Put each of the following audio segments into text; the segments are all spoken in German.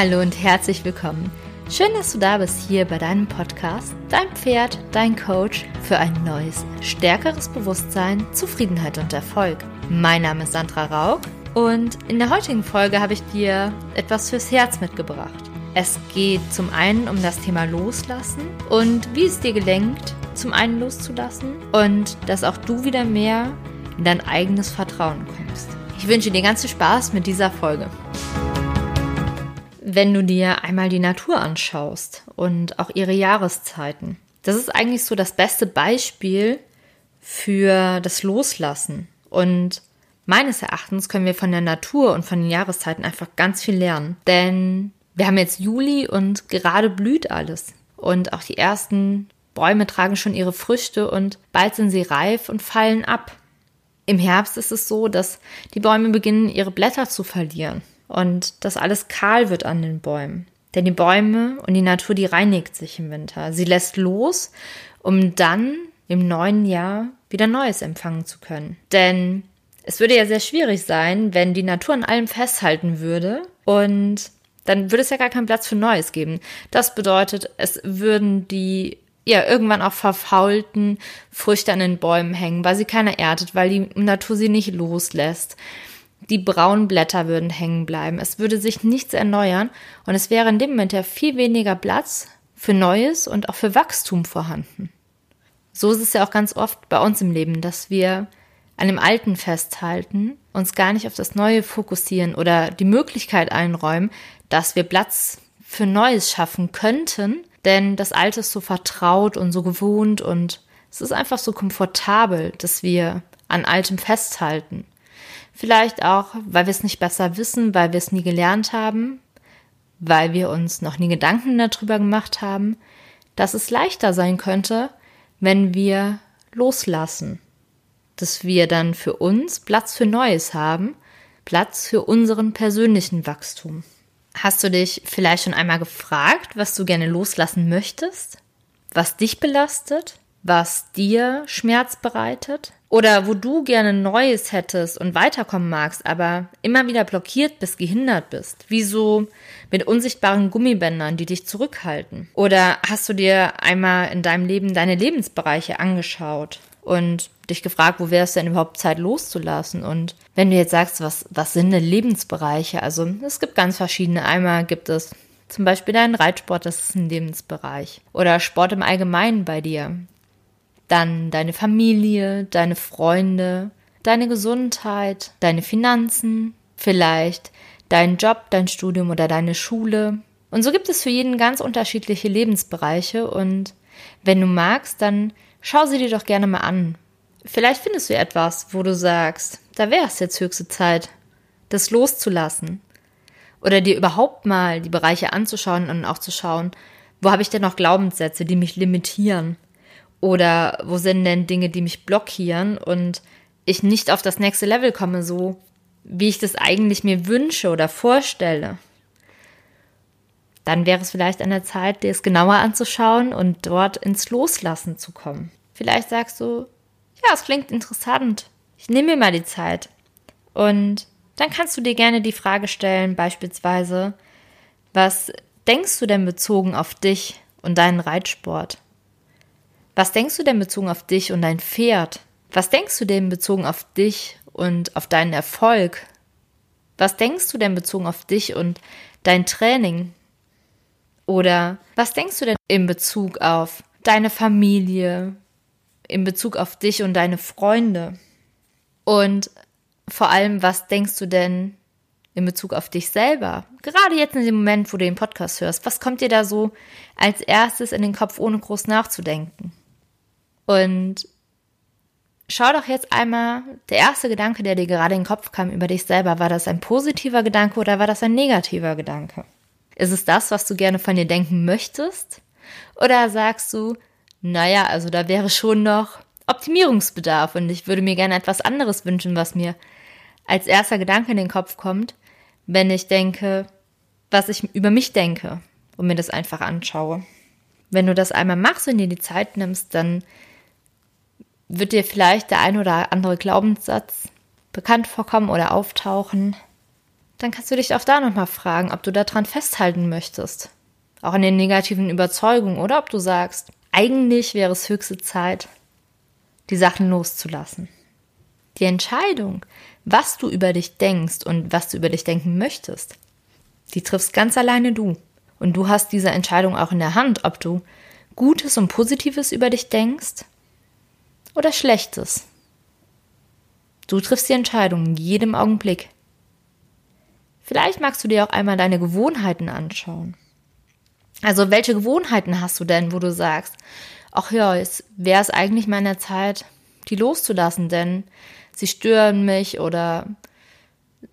Hallo und herzlich willkommen. Schön, dass du da bist hier bei deinem Podcast, dein Pferd, dein Coach für ein neues, stärkeres Bewusstsein, Zufriedenheit und Erfolg. Mein Name ist Sandra Rauch und in der heutigen Folge habe ich dir etwas fürs Herz mitgebracht. Es geht zum einen um das Thema Loslassen und wie es dir gelingt, zum einen loszulassen und dass auch du wieder mehr in dein eigenes Vertrauen kommst. Ich wünsche dir ganz viel Spaß mit dieser Folge. Wenn du dir einmal die Natur anschaust und auch ihre Jahreszeiten, das ist eigentlich so das beste Beispiel für das Loslassen. Und meines Erachtens können wir von der Natur und von den Jahreszeiten einfach ganz viel lernen. Denn wir haben jetzt Juli und gerade blüht alles. Und auch die ersten Bäume tragen schon ihre Früchte und bald sind sie reif und fallen ab. Im Herbst ist es so, dass die Bäume beginnen, ihre Blätter zu verlieren und dass alles kahl wird an den Bäumen. Denn die Bäume und die Natur, die reinigt sich im Winter. Sie lässt los, um dann im neuen Jahr wieder Neues empfangen zu können. Denn es würde ja sehr schwierig sein, wenn die Natur an allem festhalten würde und dann würde es ja gar keinen Platz für Neues geben. Das bedeutet, es würden die ja irgendwann auch verfaulten Früchte an den Bäumen hängen, weil sie keiner erntet, weil die Natur sie nicht loslässt. Die braunen Blätter würden hängen bleiben. Es würde sich nichts erneuern und es wäre in dem Moment ja viel weniger Platz für Neues und auch für Wachstum vorhanden. So ist es ja auch ganz oft bei uns im Leben, dass wir an dem Alten festhalten, uns gar nicht auf das Neue fokussieren oder die Möglichkeit einräumen, dass wir Platz für Neues schaffen könnten, denn das Alte ist so vertraut und so gewohnt und es ist einfach so komfortabel, dass wir an Altem festhalten. Vielleicht auch, weil wir es nicht besser wissen, weil wir es nie gelernt haben, weil wir uns noch nie Gedanken darüber gemacht haben, dass es leichter sein könnte, wenn wir loslassen, dass wir dann für uns Platz für Neues haben, Platz für unseren persönlichen Wachstum. Hast du dich vielleicht schon einmal gefragt, was du gerne loslassen möchtest? Was dich belastet? Was dir Schmerz bereitet? Oder wo du gerne Neues hättest und weiterkommen magst, aber immer wieder blockiert bist, gehindert bist? Wie so mit unsichtbaren Gummibändern, die dich zurückhalten? Oder hast du dir einmal in deinem Leben deine Lebensbereiche angeschaut und dich gefragt, wo wäre es denn überhaupt Zeit loszulassen? Und wenn du jetzt sagst, was, was sind denn Lebensbereiche? Also es gibt ganz verschiedene. Einmal gibt es zum Beispiel deinen Reitsport, das ist ein Lebensbereich. Oder Sport im Allgemeinen bei dir. Dann deine Familie, deine Freunde, deine Gesundheit, deine Finanzen, vielleicht dein Job, dein Studium oder deine Schule. Und so gibt es für jeden ganz unterschiedliche Lebensbereiche und wenn du magst, dann schau sie dir doch gerne mal an. Vielleicht findest du etwas, wo du sagst, da wäre es jetzt höchste Zeit, das loszulassen. Oder dir überhaupt mal die Bereiche anzuschauen und auch zu schauen, wo habe ich denn noch Glaubenssätze, die mich limitieren? Oder wo sind denn Dinge, die mich blockieren und ich nicht auf das nächste Level komme, so wie ich das eigentlich mir wünsche oder vorstelle? Dann wäre es vielleicht an der Zeit, dir es genauer anzuschauen und dort ins Loslassen zu kommen. Vielleicht sagst du, ja, es klingt interessant. Ich nehme mir mal die Zeit. Und dann kannst du dir gerne die Frage stellen, beispielsweise, was denkst du denn bezogen auf dich und deinen Reitsport? Was denkst du denn bezogen auf dich und dein Pferd? Was denkst du denn bezogen auf dich und auf deinen Erfolg? Was denkst du denn bezogen auf dich und dein Training? Oder was denkst du denn in Bezug auf deine Familie, in Bezug auf dich und deine Freunde? Und vor allem, was denkst du denn in Bezug auf dich selber? Gerade jetzt in dem Moment, wo du den Podcast hörst, was kommt dir da so als erstes in den Kopf, ohne groß nachzudenken? Und schau doch jetzt einmal, der erste Gedanke, der dir gerade in den Kopf kam über dich selber, war das ein positiver Gedanke oder war das ein negativer Gedanke? Ist es das, was du gerne von dir denken möchtest? Oder sagst du, naja, also da wäre schon noch Optimierungsbedarf und ich würde mir gerne etwas anderes wünschen, was mir als erster Gedanke in den Kopf kommt, wenn ich denke, was ich über mich denke und mir das einfach anschaue. Wenn du das einmal machst und dir die Zeit nimmst, dann wird dir vielleicht der ein oder andere Glaubenssatz bekannt vorkommen oder auftauchen, dann kannst du dich auch da nochmal fragen, ob du daran festhalten möchtest. Auch an den negativen Überzeugungen oder ob du sagst, eigentlich wäre es höchste Zeit, die Sachen loszulassen. Die Entscheidung, was du über dich denkst und was du über dich denken möchtest, die triffst ganz alleine du. Und du hast diese Entscheidung auch in der Hand, ob du Gutes und Positives über dich denkst oder Schlechtes. Du triffst die Entscheidung in jedem Augenblick. Vielleicht magst du dir auch einmal deine Gewohnheiten anschauen. Also welche Gewohnheiten hast du denn, wo du sagst, ach ja, es wäre es eigentlich mal in der Zeit, die loszulassen, denn sie stören mich oder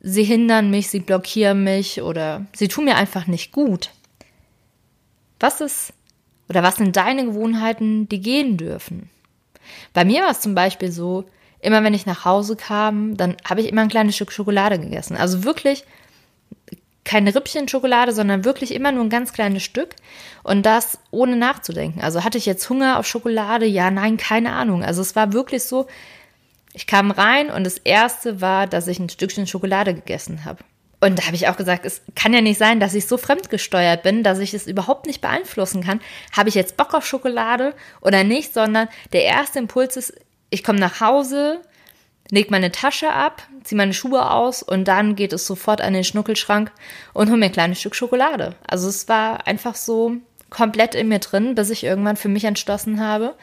sie hindern mich, sie blockieren mich oder sie tun mir einfach nicht gut. Was ist oder was sind deine Gewohnheiten, die gehen dürfen? Bei mir war es zum Beispiel so, immer wenn ich nach Hause kam, dann habe ich immer ein kleines Stück Schokolade gegessen. Also wirklich keine Rippchen Schokolade, sondern wirklich immer nur ein ganz kleines Stück und das ohne nachzudenken. Also hatte ich jetzt Hunger auf Schokolade? Ja, nein, keine Ahnung. Also es war wirklich so, ich kam rein und das erste war, dass ich ein Stückchen Schokolade gegessen habe. Und da habe ich auch gesagt, es kann ja nicht sein, dass ich so fremdgesteuert bin, dass ich es überhaupt nicht beeinflussen kann. Habe ich jetzt Bock auf Schokolade oder nicht, sondern der erste Impuls ist, ich komme nach Hause, leg meine Tasche ab, zieh meine Schuhe aus und dann geht es sofort an den Schnuckelschrank und hol mir ein kleines Stück Schokolade. Also es war einfach so komplett in mir drin, bis ich irgendwann für mich entschlossen habe,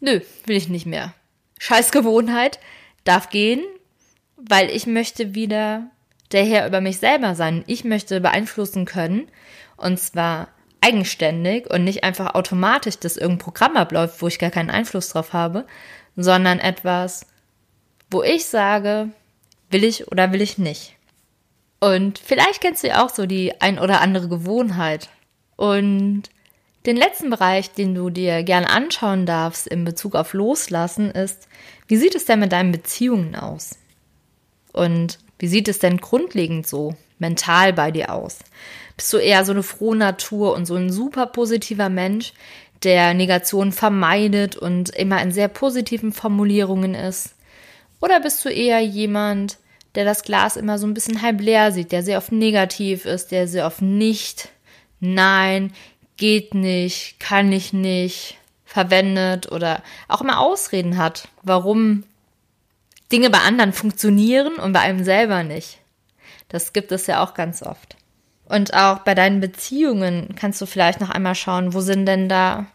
nö, will ich nicht mehr. Scheiß Gewohnheit, darf gehen, weil ich möchte wieder der Herr über mich selber sein. Ich möchte beeinflussen können und zwar eigenständig und nicht einfach automatisch, dass irgendein Programm abläuft, wo ich gar keinen Einfluss drauf habe, sondern etwas, wo ich sage, will ich oder will ich nicht. Und vielleicht kennst du ja auch so die ein oder andere Gewohnheit. Und den letzten Bereich, den du dir gerne anschauen darfst in Bezug auf Loslassen, ist, wie sieht es denn mit deinen Beziehungen aus? Und wie sieht es denn grundlegend so mental bei dir aus? Bist du eher so eine frohe Natur und so ein super positiver Mensch, der Negationen vermeidet und immer in sehr positiven Formulierungen ist? Oder bist du eher jemand, der das Glas immer so ein bisschen halb leer sieht, der sehr oft negativ ist, der sehr oft nicht, nein, geht nicht, kann ich nicht, verwendet oder auch immer Ausreden hat, warum Dinge bei anderen funktionieren und bei einem selber nicht. Das gibt es ja auch ganz oft. Und auch bei deinen Beziehungen kannst du vielleicht noch einmal schauen, wo sind denn da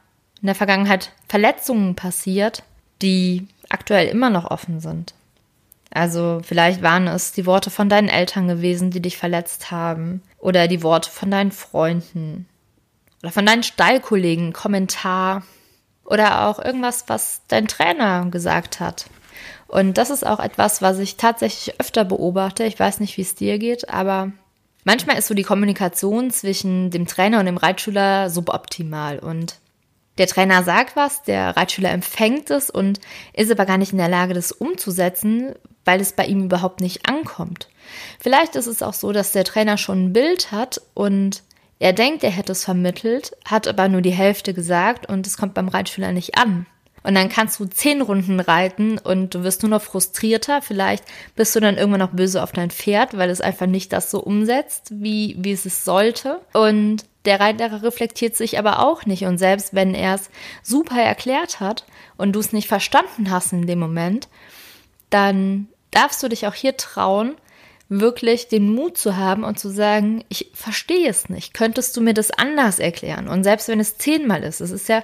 in der Vergangenheit Verletzungen passiert, die aktuell immer noch offen sind. Also vielleicht waren es die Worte von deinen Eltern gewesen, die dich verletzt haben, oder die Worte von deinen Freunden oder von deinen Stallkollegen, Kommentar oder auch irgendwas, was dein Trainer gesagt hat. Und das ist auch etwas, was ich tatsächlich öfter beobachte. Ich weiß nicht, wie es dir geht, aber manchmal ist so die Kommunikation zwischen dem Trainer und dem Reitschüler suboptimal und der Trainer sagt was, der Reitschüler empfängt es und ist aber gar nicht in der Lage, das umzusetzen, weil es bei ihm überhaupt nicht ankommt. Vielleicht ist es auch so, dass der Trainer schon ein Bild hat und er denkt, er hätte es vermittelt, hat aber nur die Hälfte gesagt und es kommt beim Reitschüler nicht an. Und dann kannst du zehn Runden reiten und du wirst nur noch frustrierter. Vielleicht bist du dann irgendwann noch böse auf dein Pferd, weil es einfach nicht das so umsetzt, wie, wie es es sollte. Und der Reiter reflektiert sich aber auch nicht. Und selbst wenn er es super erklärt hat und du es nicht verstanden hast in dem Moment, dann darfst du dich auch hier trauen, wirklich den Mut zu haben und zu sagen, ich verstehe es nicht. Könntest du mir das anders erklären? Und selbst wenn es zehnmal ist, es ist ja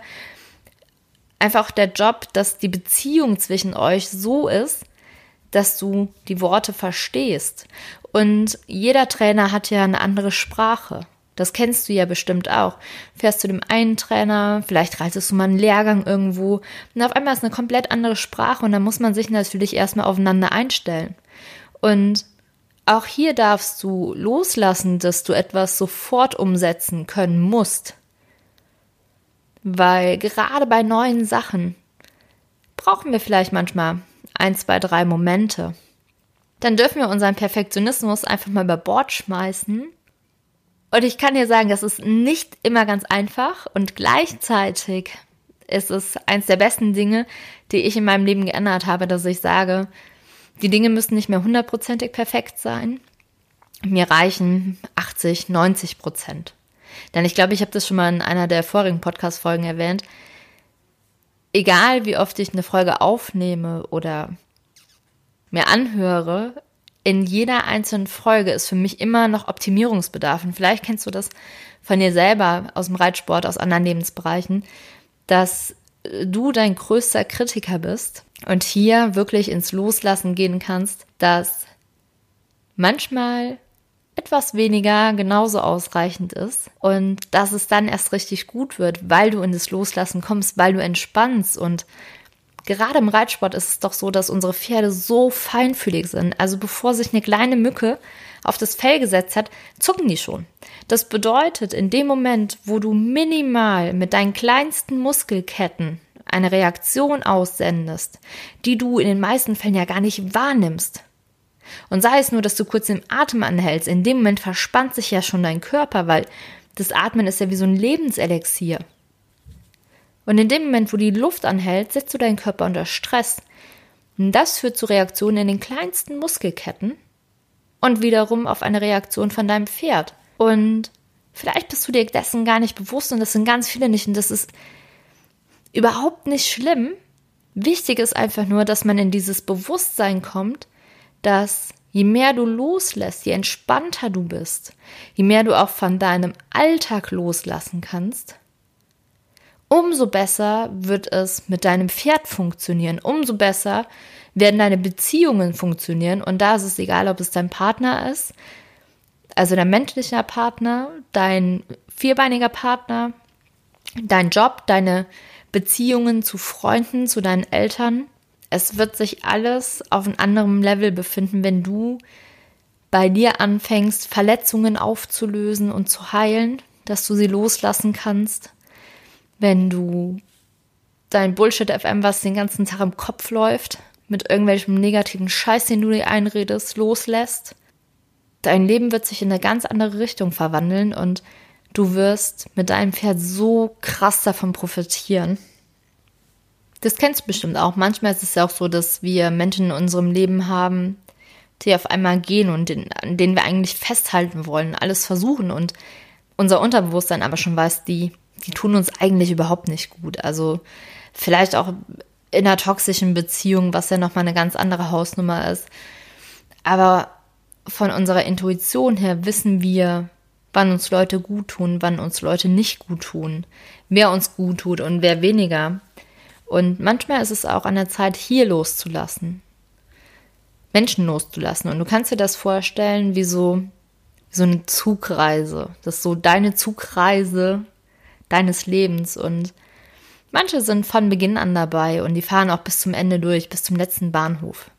einfach der Job, dass die Beziehung zwischen euch so ist, dass du die Worte verstehst. Und jeder Trainer hat ja eine andere Sprache. Das kennst du ja bestimmt auch. Fährst zu dem einen Trainer, vielleicht reitest du mal einen Lehrgang irgendwo und auf einmal ist eine komplett andere Sprache und dann muss man sich natürlich erstmal aufeinander einstellen. Und auch hier darfst du loslassen, dass du etwas sofort umsetzen können musst. Weil gerade bei neuen Sachen brauchen wir vielleicht manchmal ein, zwei, drei Momente. Dann dürfen wir unseren Perfektionismus einfach mal über Bord schmeißen und ich kann dir sagen, das ist nicht immer ganz einfach und gleichzeitig ist es eins der besten Dinge, die ich in meinem Leben geändert habe, dass ich sage, die Dinge müssen nicht mehr hundertprozentig perfekt sein. mir reichen 80, 90 Prozent. Denn ich glaube, ich habe das schon mal in einer der vorigen Podcast-Folgen erwähnt. Egal wie oft ich eine Folge aufnehme oder mir anhöre, in jeder einzelnen Folge ist für mich immer noch Optimierungsbedarf. Und vielleicht kennst du das von dir selber aus dem Reitsport, aus anderen Lebensbereichen, dass du dein größter Kritiker bist und hier wirklich ins Loslassen gehen kannst, dass manchmal etwas weniger genauso ausreichend ist und dass es dann erst richtig gut wird, weil du in das Loslassen kommst, weil du entspannst und gerade im Reitsport ist es doch so, dass unsere Pferde so feinfühlig sind. Also bevor sich eine kleine Mücke auf das Fell gesetzt hat, zucken die schon. Das bedeutet, in dem Moment, wo du minimal mit deinen kleinsten Muskelketten eine Reaktion aussendest, die du in den meisten Fällen ja gar nicht wahrnimmst, und sei es nur, dass du kurz den Atem anhältst, in dem Moment verspannt sich ja schon dein Körper, weil das Atmen ist ja wie so ein Lebenselixier. Und in dem Moment, wo die Luft anhält, setzt du deinen Körper unter Stress. Und das führt zu Reaktionen in den kleinsten Muskelketten und wiederum auf eine Reaktion von deinem Pferd. Und vielleicht bist du dir dessen gar nicht bewusst und das sind ganz viele nicht und das ist überhaupt nicht schlimm. Wichtig ist einfach nur, dass man in dieses Bewusstsein kommt, dass je mehr du loslässt, je entspannter du bist, je mehr du auch von deinem Alltag loslassen kannst, umso besser wird es mit deinem Pferd funktionieren, umso besser werden deine Beziehungen funktionieren. Und da ist es egal, ob es dein Partner ist, also dein menschlicher Partner, dein vierbeiniger Partner, dein Job, deine Beziehungen zu Freunden, zu deinen Eltern, es wird sich alles auf einem anderen Level befinden, wenn du bei dir anfängst, Verletzungen aufzulösen und zu heilen, dass du sie loslassen kannst. Wenn du dein Bullshit-FM, was den ganzen Tag im Kopf läuft, mit irgendwelchem negativen Scheiß, den du dir einredest, loslässt. Dein Leben wird sich in eine ganz andere Richtung verwandeln und du wirst mit deinem Pferd so krass davon profitieren. Das kennst du bestimmt auch. Manchmal ist es ja auch so, dass wir Menschen in unserem Leben haben, die auf einmal gehen und den, an denen wir eigentlich festhalten wollen, alles versuchen und unser Unterbewusstsein aber schon weiß, die, die tun uns eigentlich überhaupt nicht gut. Also vielleicht auch in einer toxischen Beziehung, was ja nochmal eine ganz andere Hausnummer ist. Aber von unserer Intuition her wissen wir, wann uns Leute gut tun, wann uns Leute nicht gut tun, wer uns gut tut und wer weniger. Und manchmal ist es auch an der Zeit, hier loszulassen. Menschen loszulassen. Und du kannst dir das vorstellen wie so, so eine Zugreise. Das ist so deine Zugreise deines Lebens. Und manche sind von Beginn an dabei und die fahren auch bis zum Ende durch, bis zum letzten Bahnhof.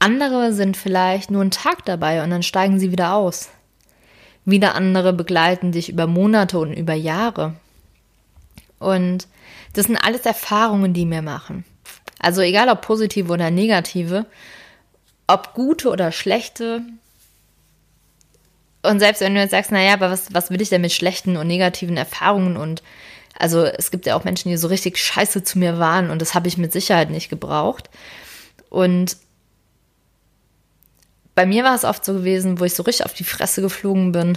Andere sind vielleicht nur einen Tag dabei und dann steigen sie wieder aus. Wieder andere begleiten dich über Monate und über Jahre. Und das sind alles Erfahrungen, die wir machen. Also egal ob positive oder negative, ob gute oder schlechte. Und selbst wenn du jetzt sagst, naja, aber was, was will ich denn mit schlechten und negativen Erfahrungen? Und also es gibt ja auch Menschen, die so richtig scheiße zu mir waren und das habe ich mit Sicherheit nicht gebraucht. Und bei mir war es oft so gewesen, wo ich so richtig auf die Fresse geflogen bin,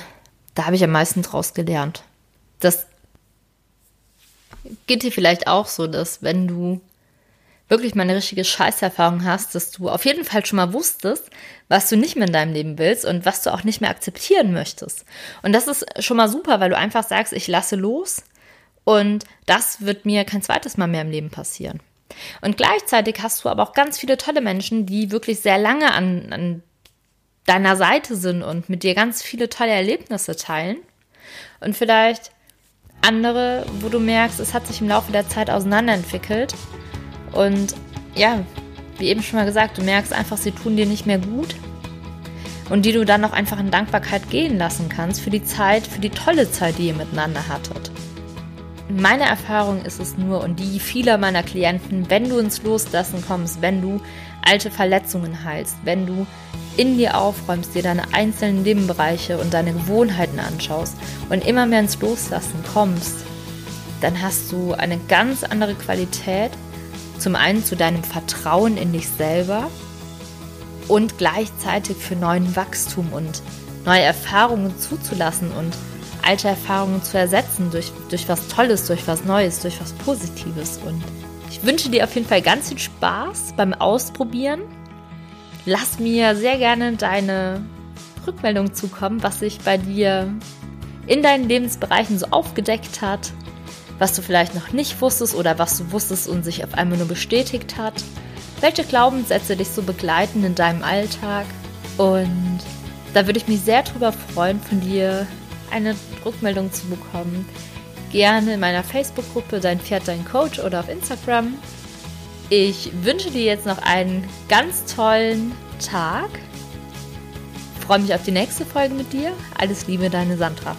da habe ich am meisten draus gelernt. Das geht dir vielleicht auch so, dass wenn du wirklich mal eine richtige Scheißerfahrung hast, dass du auf jeden Fall schon mal wusstest, was du nicht mehr in deinem Leben willst und was du auch nicht mehr akzeptieren möchtest. Und das ist schon mal super, weil du einfach sagst, ich lasse los und das wird mir kein zweites Mal mehr im Leben passieren. Und gleichzeitig hast du aber auch ganz viele tolle Menschen, die wirklich sehr lange an, an deiner Seite sind und mit dir ganz viele tolle Erlebnisse teilen. Und vielleicht andere, wo du merkst, es hat sich im Laufe der Zeit auseinanderentwickelt. Und ja, wie eben schon mal gesagt, du merkst einfach, sie tun dir nicht mehr gut. Und die du dann auch einfach in Dankbarkeit gehen lassen kannst für die Zeit, für die tolle Zeit, die ihr miteinander hattet. Meine Erfahrung ist es nur und die vieler meiner Klienten, wenn du ins Loslassen kommst, wenn du alte Verletzungen heilst, wenn du in dir aufräumst, dir deine einzelnen Nebenbereiche und deine Gewohnheiten anschaust und immer mehr ins Loslassen kommst, dann hast du eine ganz andere Qualität. Zum einen zu deinem Vertrauen in dich selber und gleichzeitig für neuen Wachstum und neue Erfahrungen zuzulassen und alte Erfahrungen zu ersetzen durch, durch was Tolles, durch was Neues, durch was Positives. Und ich wünsche dir auf jeden Fall ganz viel Spaß beim Ausprobieren. Lass mir sehr gerne deine Rückmeldung zukommen, was sich bei dir in deinen Lebensbereichen so aufgedeckt hat, was du vielleicht noch nicht wusstest oder was du wusstest und sich auf einmal nur bestätigt hat, welche Glaubenssätze dich so begleiten in deinem Alltag. Und da würde ich mich sehr drüber freuen, von dir eine Rückmeldung zu bekommen. Gerne in meiner Facebook-Gruppe Dein Pferd, dein Coach oder auf Instagram. Ich wünsche dir jetzt noch einen ganz tollen Tag. Ich freue mich auf die nächste Folge mit dir. Alles Liebe, deine Sandra.